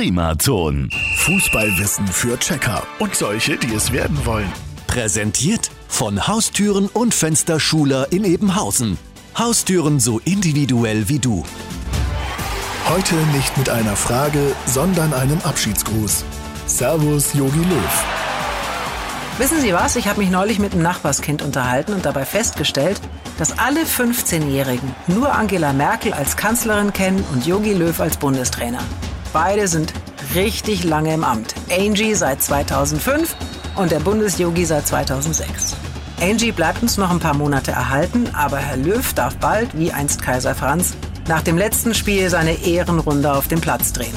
Primaton. Fußballwissen für Checker und solche, die es werden wollen. Präsentiert von Haustüren und Fensterschuler in Ebenhausen. Haustüren so individuell wie du. Heute nicht mit einer Frage, sondern einem Abschiedsgruß. Servus, Yogi Löw. Wissen Sie was? Ich habe mich neulich mit einem Nachbarskind unterhalten und dabei festgestellt, dass alle 15-Jährigen nur Angela Merkel als Kanzlerin kennen und Yogi Löw als Bundestrainer. Beide sind richtig lange im Amt. Angie seit 2005 und der Bundesyogi seit 2006. Angie bleibt uns noch ein paar Monate erhalten, aber Herr Löw darf bald, wie einst Kaiser Franz, nach dem letzten Spiel seine Ehrenrunde auf dem Platz drehen.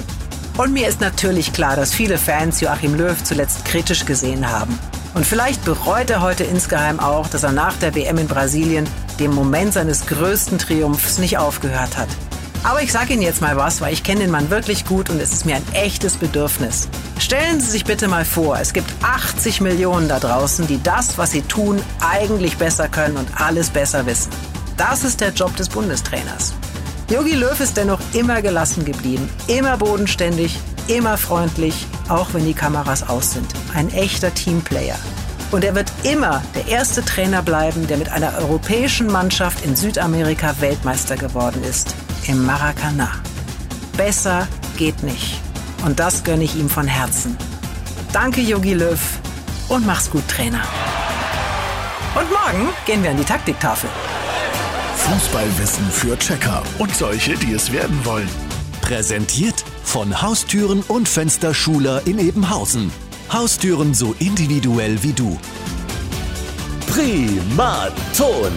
Und mir ist natürlich klar, dass viele Fans Joachim Löw zuletzt kritisch gesehen haben. Und vielleicht bereut er heute insgeheim auch, dass er nach der WM in Brasilien dem Moment seines größten Triumphs nicht aufgehört hat. Aber ich sage Ihnen jetzt mal was, weil ich kenne den Mann wirklich gut und es ist mir ein echtes Bedürfnis. Stellen Sie sich bitte mal vor, es gibt 80 Millionen da draußen, die das, was sie tun, eigentlich besser können und alles besser wissen. Das ist der Job des Bundestrainers. Jogi Löw ist dennoch immer gelassen geblieben, immer bodenständig, immer freundlich, auch wenn die Kameras aus sind. Ein echter Teamplayer. Und er wird immer der erste Trainer bleiben, der mit einer europäischen Mannschaft in Südamerika Weltmeister geworden ist. Im Maracana. Besser geht nicht. Und das gönne ich ihm von Herzen. Danke, Yogi Löw. Und mach's gut, Trainer. Und morgen gehen wir an die Taktiktafel. Fußballwissen für Checker und solche, die es werden wollen. Präsentiert von Haustüren und Fensterschuler in Ebenhausen. Haustüren so individuell wie du. Primaton.